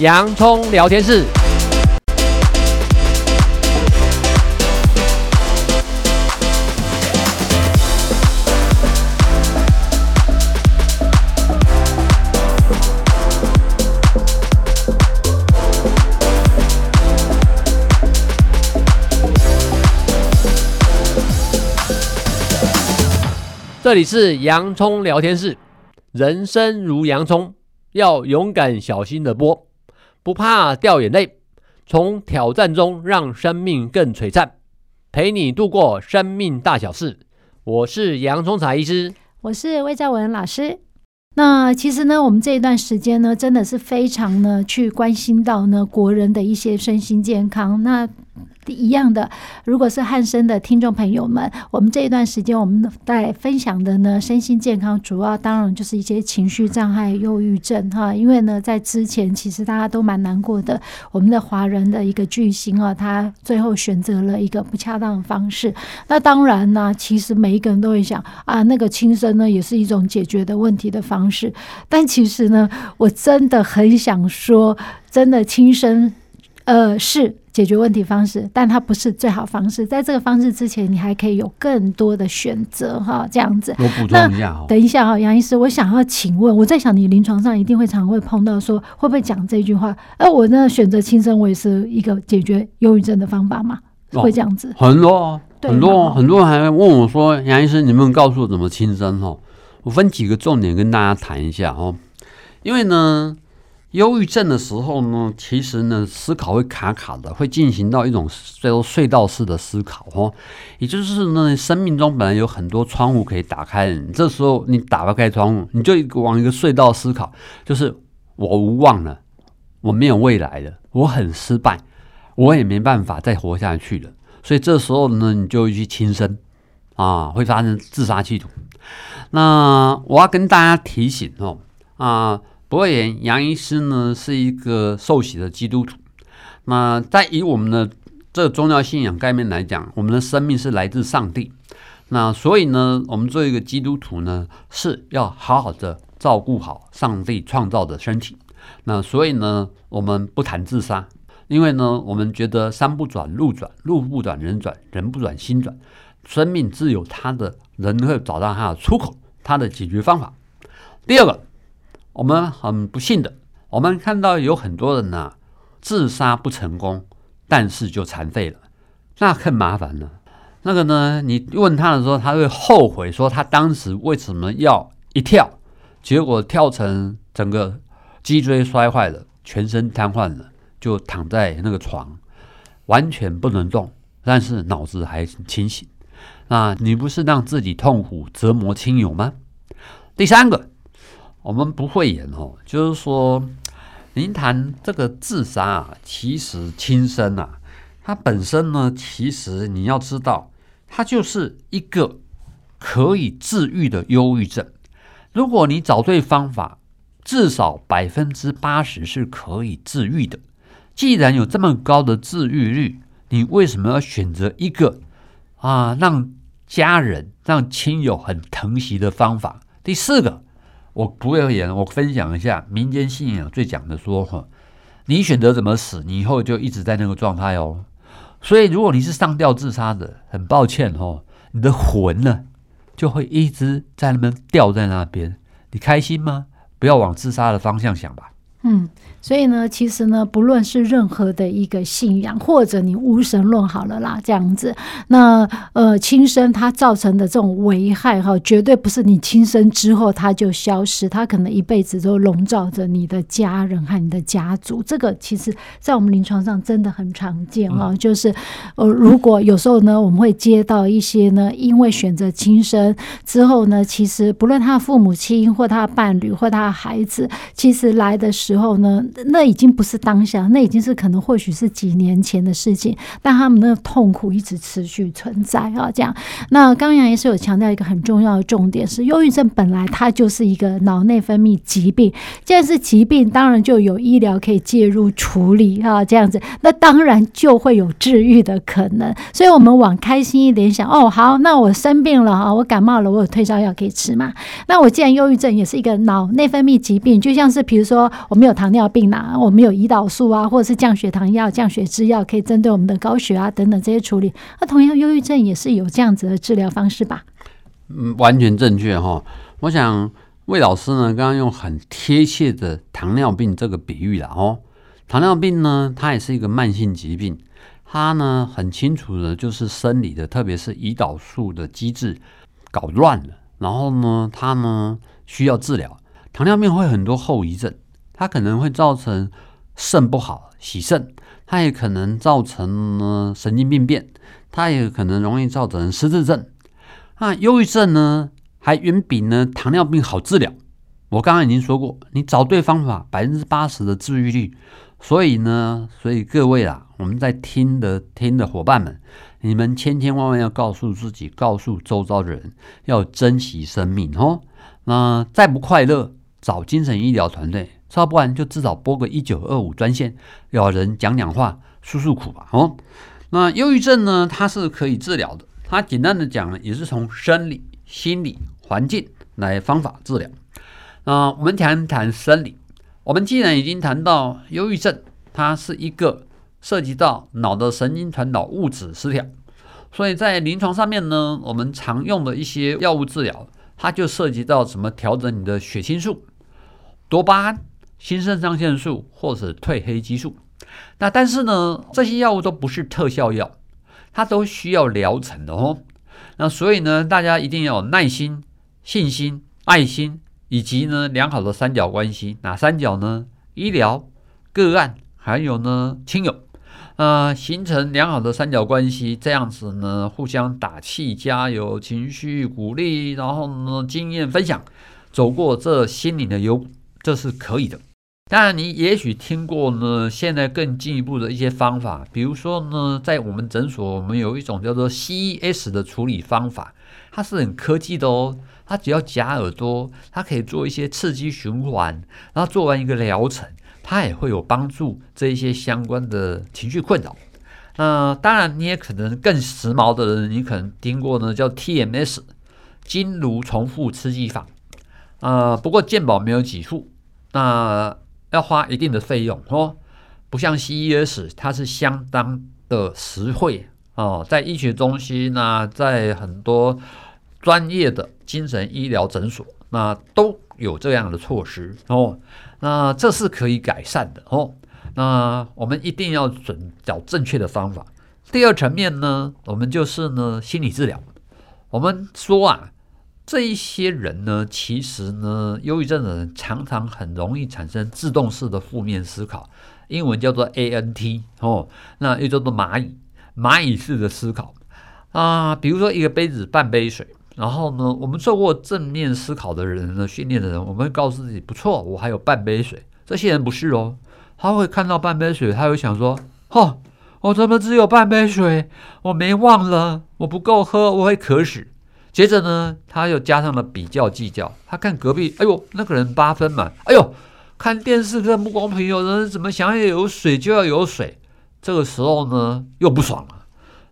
洋葱聊天室。这里是洋葱聊天室。人生如洋葱，要勇敢小心的剥，不怕掉眼泪，从挑战中让生命更璀璨，陪你度过生命大小事。我是洋葱茶医师，我是魏兆文老师。那其实呢，我们这一段时间呢，真的是非常呢去关心到呢国人的一些身心健康。那一样的，如果是汉生的听众朋友们，我们这一段时间我们在分享的呢，身心健康主要当然就是一些情绪障碍、忧郁症哈。因为呢，在之前其实大家都蛮难过的，我们的华人的一个巨星啊，他最后选择了一个不恰当的方式。那当然呢，其实每一个人都会想啊，那个轻生呢，也是一种解决的问题的方式。但其实呢，我真的很想说，真的轻生，呃，是。解决问题方式，但它不是最好方式。在这个方式之前，你还可以有更多的选择哈，这样子。我补充一下哈，等一下哈，杨医师，我想要请问，我在想你临床上一定会常会碰到说，会不会讲这句话？哎，我呢选择轻生，我也是一个解决忧郁症的方法嘛？会这样子？哦、很多很多很多人还问我说，杨医师，你们告诉我怎么轻生哈？我分几个重点跟大家谈一下哦，因为呢。忧郁症的时候呢，其实呢，思考会卡卡的，会进行到一种叫做隧道式的思考哦，也就是呢，生命中本来有很多窗户可以打开，你这时候你打不开窗户，你就往一个隧道思考，就是我无望了，我没有未来了，我很失败，我也没办法再活下去了，所以这时候呢，你就去轻生啊，会发生自杀企图。那我要跟大家提醒哦，啊。不过，杨医师呢是一个受洗的基督徒。那在以我们的这个宗教信仰概念来讲，我们的生命是来自上帝。那所以呢，我们作为一个基督徒呢，是要好好的照顾好上帝创造的身体。那所以呢，我们不谈自杀，因为呢，我们觉得山不转路转，路不转人转，人不转心转。生命自有他的人会找到他的出口，他的解决方法。第二个。我们很不幸的，我们看到有很多人呢，自杀不成功，但是就残废了，那更麻烦了。那个呢，你问他的时候，他会后悔说他当时为什么要一跳，结果跳成整个脊椎摔坏了，全身瘫痪了，就躺在那个床，完全不能动，但是脑子还清醒。那你不是让自己痛苦折磨亲友吗？第三个。我们不会演哦，就是说，您谈这个自杀啊，其实轻生啊，它本身呢，其实你要知道，它就是一个可以治愈的忧郁症。如果你找对方法，至少百分之八十是可以治愈的。既然有这么高的治愈率，你为什么要选择一个啊，让家人、让亲友很疼惜的方法？第四个。我不会演，我分享一下民间信仰最讲的说哈，你选择怎么死，你以后就一直在那个状态哦。所以如果你是上吊自杀的，很抱歉哦，你的魂呢就会一直在那边吊在那边，你开心吗？不要往自杀的方向想吧。嗯。所以呢，其实呢，不论是任何的一个信仰，或者你无神论好了啦，这样子，那呃，轻生它造成的这种危害哈，绝对不是你轻生之后它就消失，它可能一辈子都笼罩着你的家人和你的家族。这个其实，在我们临床上真的很常见啊，就是呃，如果有时候呢，我们会接到一些呢，因为选择轻生之后呢，其实不论他的父母亲或他的伴侣或他的孩子，其实来的时候呢。那已经不是当下，那已经是可能或许是几年前的事情，但他们的痛苦一直持续存在啊。这样，那刚刚也是有强调一个很重要的重点是，忧郁症本来它就是一个脑内分泌疾病，既然是疾病，当然就有医疗可以介入处理啊。这样子，那当然就会有治愈的可能。所以，我们往开心一点想，哦，好，那我生病了啊，我感冒了，我有退烧药可以吃嘛。那我既然忧郁症也是一个脑内分泌疾病，就像是比如说我们没有糖尿病啦，我们有胰岛素啊，或者是降血糖药、降血脂药，可以针对我们的高血压等等这些处理。那同样，忧郁症也是有这样子的治疗方式吧？嗯，完全正确哈。我想魏老师呢，刚刚用很贴切的糖尿病这个比喻了哦。糖尿病呢，它也是一个慢性疾病，它呢很清楚的就是生理的，特别是胰岛素的机制搞乱了，然后呢，它呢需要治疗。糖尿病会很多后遗症，它可能会造成肾不好、洗肾，它也可能造成呢神经病变，它也可能容易造成失智症。那忧郁症呢，还远比呢糖尿病好治疗。我刚刚已经说过，你找对方法，百分之八十的治愈率。所以呢，所以各位啊，我们在听的听的伙伴们，你们千千万万要告诉自己，告诉周遭的人，要珍惜生命哦。那再不快乐，找精神医疗团队，要不然就至少拨个一九二五专线，要人讲讲话，诉诉苦吧哦。那忧郁症呢，它是可以治疗的。它简单的讲呢，也是从生理、心理、环境来方法治疗。那我们谈谈生理。我们既然已经谈到忧郁症，它是一个涉及到脑的神经传导物质失调，所以在临床上面呢，我们常用的一些药物治疗，它就涉及到什么调整你的血清素、多巴胺、新肾上腺素或者褪黑激素。那但是呢，这些药物都不是特效药，它都需要疗程的哦。那所以呢，大家一定要有耐心、信心、爱心。以及呢，良好的三角关系，哪三角呢？医疗、个案，还有呢，亲友，呃，形成良好的三角关系，这样子呢，互相打气、加油、情绪鼓励，然后呢，经验分享，走过这心灵的幽，这是可以的。当然，你也许听过呢，现在更进一步的一些方法，比如说呢，在我们诊所，我们有一种叫做 CES 的处理方法，它是很科技的哦。它只要夹耳朵，它可以做一些刺激循环，然后做完一个疗程，它也会有帮助这一些相关的情绪困扰。那当然，你也可能更时髦的人，你可能听过呢，叫 TMS 经颅重复刺激法。啊、呃，不过健保没有给付，那要花一定的费用哦。不像 CES，它是相当的实惠哦，在医学中心呢、在很多。专业的精神医疗诊所，那都有这样的措施哦。那这是可以改善的哦。那我们一定要准找正确的方法。第二层面呢，我们就是呢心理治疗。我们说啊，这一些人呢，其实呢，忧郁症的人常常很容易产生自动式的负面思考，英文叫做 ANT 哦，那又叫做蚂蚁蚂蚁式的思考啊。比如说一个杯子半杯水。然后呢，我们做过正面思考的人呢，训练的人，我们会告诉自己不错，我还有半杯水。这些人不是哦，他会看到半杯水，他会想说：哦，我怎么只有半杯水？我没忘了，我不够喝，我会渴死。接着呢，他又加上了比较计较，他看隔壁，哎呦，那个人八分满，哎呦，看电视更不公平，有人怎么想要有水就要有水？这个时候呢，又不爽了。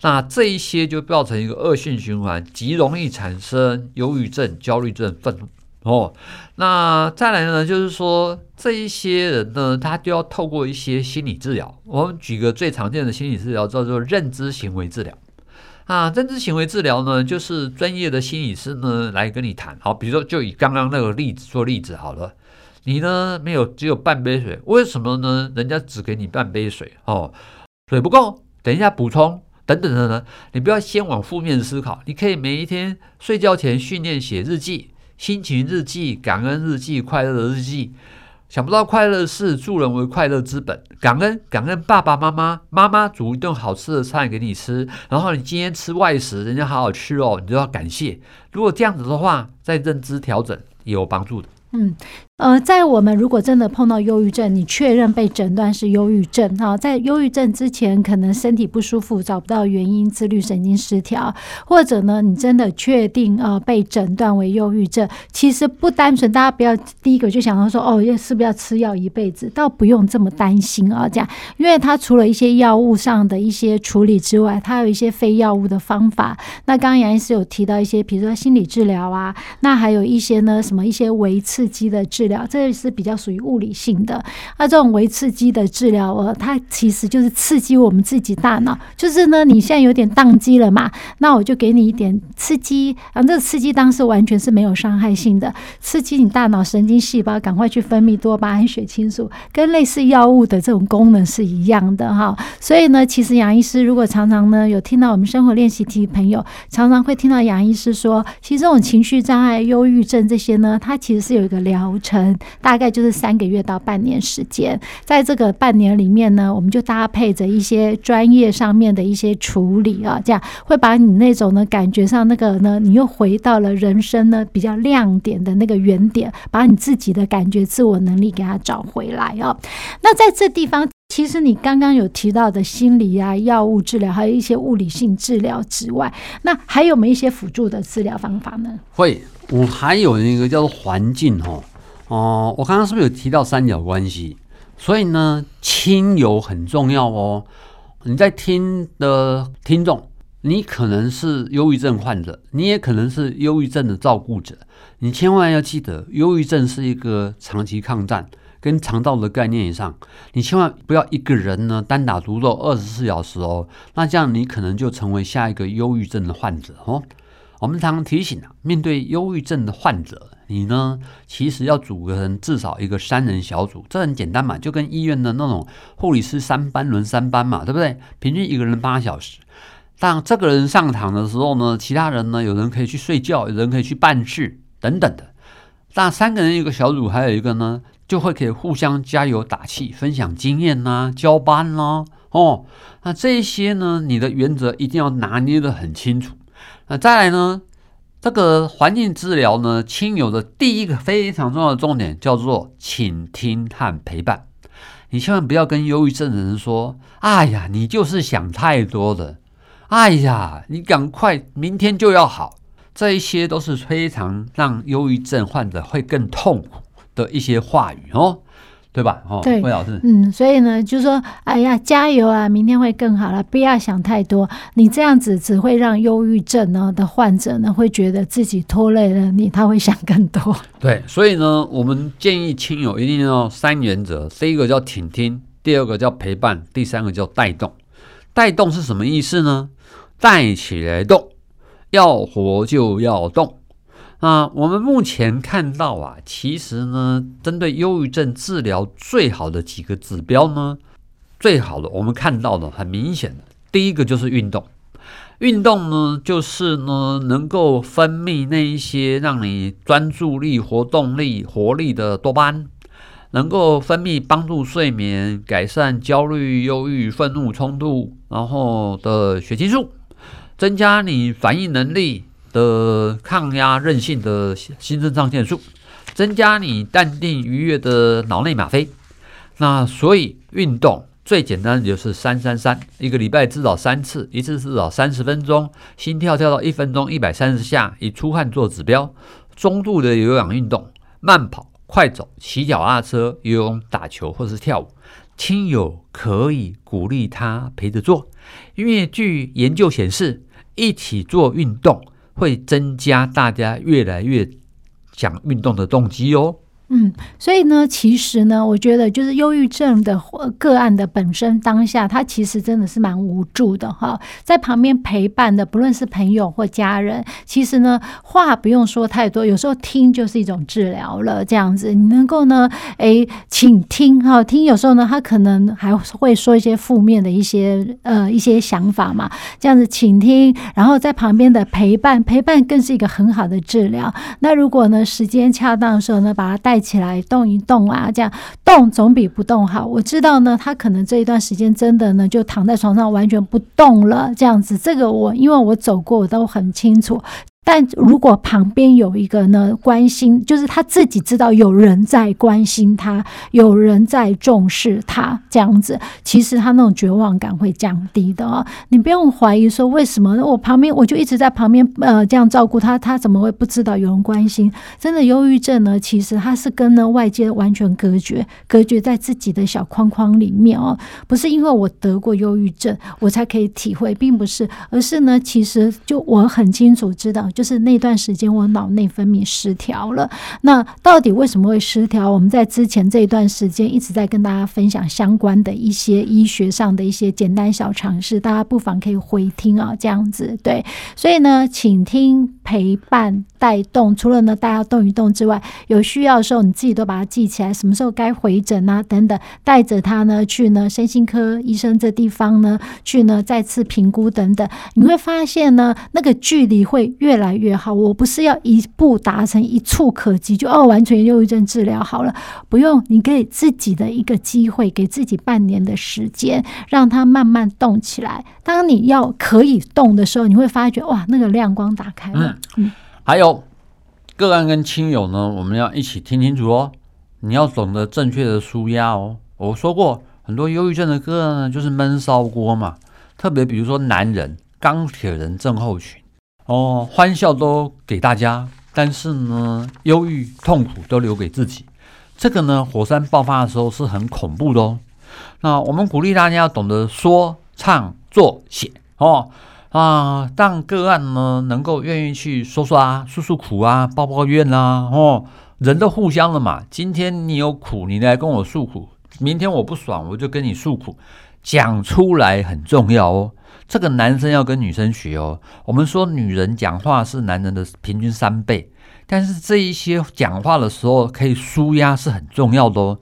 那这一些就造成一个恶性循环，极容易产生忧郁症、焦虑症、愤怒哦。那再来呢，就是说这一些人呢，他就要透过一些心理治疗。我们举个最常见的心理治疗，叫做认知行为治疗。啊，认知行为治疗呢，就是专业的心理师呢来跟你谈。好，比如说就以刚刚那个例子做例子好了，你呢没有只有半杯水，为什么呢？人家只给你半杯水哦，水不够，等一下补充。等等等等，你不要先往负面思考。你可以每一天睡觉前训练写日记、心情日记、感恩日记、快乐的日记。想不到快乐是助人为快乐之本。感恩感恩爸爸妈妈，妈妈煮一顿好吃的菜给你吃，然后你今天吃外食，人家好好吃哦，你都要感谢。如果这样子的话，在认知调整也有帮助的。嗯。呃，在我们如果真的碰到忧郁症，你确认被诊断是忧郁症哈，在忧郁症之前，可能身体不舒服，找不到原因，自律神经失调，或者呢，你真的确定呃被诊断为忧郁症，其实不单纯，大家不要第一个就想到说哦，要是不是要吃药一辈子，倒不用这么担心啊，这样，因为它除了一些药物上的一些处理之外，它有一些非药物的方法。那刚刚杨医师有提到一些，比如说心理治疗啊，那还有一些呢，什么一些维持。刺激的治疗，这是比较属于物理性的。那这种微刺激的治疗，呃，它其实就是刺激我们自己大脑，就是呢，你现在有点宕机了嘛，那我就给你一点刺激，然后这个刺激当时完全是没有伤害性的，刺激你大脑神经细胞赶快去分泌多巴胺、血清素，跟类似药物的这种功能是一样的哈。所以呢，其实杨医师如果常常呢有听到我们生活练习题朋友，常常会听到杨医师说，其实这种情绪障碍、忧郁症这些呢，它其实是有个疗程，大概就是三个月到半年时间。在这个半年里面呢，我们就搭配着一些专业上面的一些处理啊，这样会把你那种呢感觉上那个呢，你又回到了人生呢比较亮点的那个原点，把你自己的感觉、自我能力给它找回来啊。那在这地方。其实你刚刚有提到的心理啊、药物治疗，还有一些物理性治疗之外，那还有没有一些辅助的治疗方法呢？会，我还有一个叫做环境哦。哦，我刚刚是不是有提到三角关系？所以呢，亲友很重要哦。你在听的听众，你可能是忧郁症患者，你也可能是忧郁症的照顾者，你千万要记得，忧郁症是一个长期抗战。跟肠道的概念以上，你千万不要一个人呢单打独斗二十四小时哦，那这样你可能就成为下一个忧郁症的患者哦。我们常常提醒啊，面对忧郁症的患者，你呢其实要组成至少一个三人小组，这很简单嘛，就跟医院的那种护理师三班轮三班嘛，对不对？平均一个人八小时。当这个人上场的时候呢，其他人呢有人可以去睡觉，有人可以去办事等等的。那三个人一个小组，还有一个呢。就会可以互相加油打气，分享经验呐、交班呐、哦，那这些呢，你的原则一定要拿捏得很清楚。那再来呢，这个环境治疗呢，亲友的第一个非常重要的重点叫做倾听和陪伴。你千万不要跟忧郁症的人说：“哎呀，你就是想太多了。”“哎呀，你赶快明天就要好。”这一些都是非常让忧郁症患者会更痛苦的一些话语哦，对吧？哦，对，魏老师，嗯，所以呢，就是说，哎呀，加油啊，明天会更好了，不要想太多。你这样子只会让忧郁症呢的患者呢，会觉得自己拖累了你，他会想更多。对，所以呢，我们建议亲友一定要三原则：第一个叫倾听，第二个叫陪伴，第三个叫带动。带动是什么意思呢？带起来动，要活就要动。啊，我们目前看到啊，其实呢，针对忧郁症治疗最好的几个指标呢，最好的我们看到的很明显的，第一个就是运动。运动呢，就是呢，能够分泌那一些让你专注力、活动力、活力的多巴胺，能够分泌帮助睡眠、改善焦虑、忧郁、愤怒、冲突，然后的血清素，增加你反应能力。的抗压韧性的新肾上腺素，增加你淡定愉悦的脑内吗啡。那所以运动最简单的就是三三三，一个礼拜至少三次，一次至少三十分钟，心跳跳到一分钟一百三十下，以出汗做指标。中度的有氧运动，慢跑、快走、骑脚踏车、游泳、打球或是跳舞，亲友可以鼓励他陪着做，因为据研究显示，一起做运动。会增加大家越来越想运动的动机哦。嗯，所以呢，其实呢，我觉得就是忧郁症的个案的本身当下，他其实真的是蛮无助的哈。在旁边陪伴的，不论是朋友或家人，其实呢，话不用说太多，有时候听就是一种治疗了。这样子，你能够呢，诶，请听哈，听有时候呢，他可能还会说一些负面的一些呃一些想法嘛。这样子请听，然后在旁边的陪伴，陪伴更是一个很好的治疗。那如果呢，时间恰当的时候呢，把它带。起来动一动啊，这样动总比不动好。我知道呢，他可能这一段时间真的呢就躺在床上完全不动了，这样子。这个我因为我走过，我都很清楚。但如果旁边有一个呢关心，就是他自己知道有人在关心他，有人在重视他，这样子，其实他那种绝望感会降低的哦。你不用怀疑说为什么我旁边我就一直在旁边呃这样照顾他，他怎么会不知道有人关心？真的忧郁症呢，其实他是跟呢外界完全隔绝，隔绝在自己的小框框里面哦。不是因为我得过忧郁症我才可以体会，并不是，而是呢，其实就我很清楚知道。就是那段时间我脑内分泌失调了。那到底为什么会失调？我们在之前这一段时间一直在跟大家分享相关的一些医学上的一些简单小常识，大家不妨可以回听啊，这样子对。所以呢，请听陪伴带动，除了呢大家动一动之外，有需要的时候你自己都把它记起来，什么时候该回诊啊等等，带着他呢去呢身心科医生这地方呢去呢再次评估等等，你会发现呢那个距离会越来越好。我不是要一步达成一触可及，就哦完全忧郁症治疗好了，不用，你给自己的一个机会，给自己半年的时间，让它慢慢动起来。当你要可以动的时候，你会发觉哇，那个亮光打开了。嗯，嗯还有个案跟亲友呢，我们要一起听清楚哦。你要懂得正确的舒压哦。我说过，很多忧郁症的个案呢，就是闷烧锅嘛。特别比如说男人，钢铁人症候群哦，欢笑都给大家，但是呢，忧郁痛苦都留给自己。这个呢，火山爆发的时候是很恐怖的哦。那我们鼓励大家要懂得说、唱、做、写哦啊，让个案呢能够愿意去说说啊，诉诉苦啊，抱抱怨啊哦。人都互相的嘛，今天你有苦，你来跟我诉苦；明天我不爽，我就跟你诉苦。讲出来很重要哦，这个男生要跟女生学哦。我们说女人讲话是男人的平均三倍，但是这一些讲话的时候可以舒压是很重要的哦。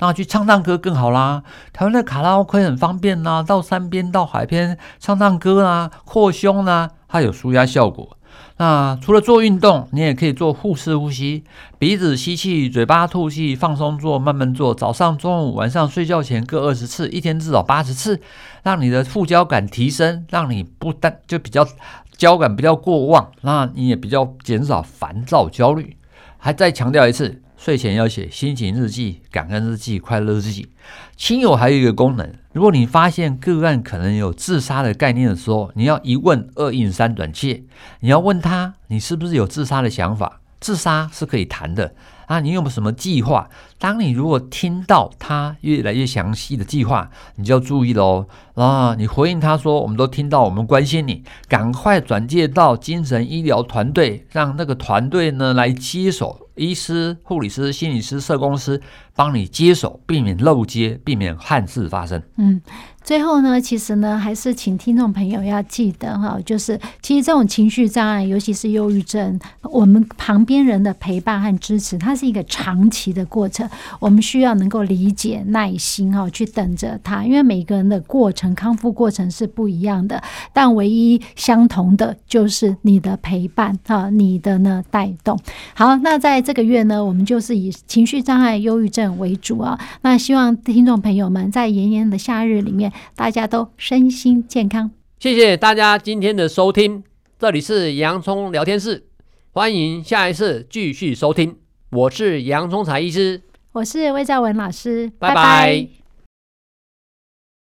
那去唱唱歌更好啦，台湾的卡拉 OK 很方便呐，到山边到海边唱唱歌啊，扩胸啊，它有舒压效果。那除了做运动，你也可以做腹式呼吸，鼻子吸气，嘴巴吐气，放松做，慢慢做。早上、中午、晚上睡觉前各二十次，一天至少八十次，让你的副交感提升，让你不但就比较交感比较过旺，那你也比较减少烦躁焦虑。还再强调一次。睡前要写心情日记、感恩日记、快乐日记。亲友还有一个功能，如果你发现个案可能有自杀的概念的时候，你要一问二应三转介，你要问他，你是不是有自杀的想法？自杀是可以谈的啊，你有没有什么计划？当你如果听到他越来越详细的计划，你就要注意喽啊！你回应他说，我们都听到，我们关心你，赶快转介到精神医疗团队，让那个团队呢来接手。医师、护理师、心理师、社工师帮你接手，避免漏接，避免憾事发生。嗯。最后呢，其实呢，还是请听众朋友要记得哈，就是其实这种情绪障碍，尤其是忧郁症，我们旁边人的陪伴和支持，它是一个长期的过程。我们需要能够理解、耐心哈，去等着他，因为每个人的过程、康复过程是不一样的，但唯一相同的就是你的陪伴哈，你的呢带动。好，那在个月呢，我们就是以情绪障碍、忧郁症为主啊。那希望听众朋友们在炎炎的夏日里面。大家都身心健康，谢谢大家今天的收听，这里是洋葱聊天室，欢迎下一次继续收听，我是洋葱才医师，我是魏兆文老师，拜拜。拜拜。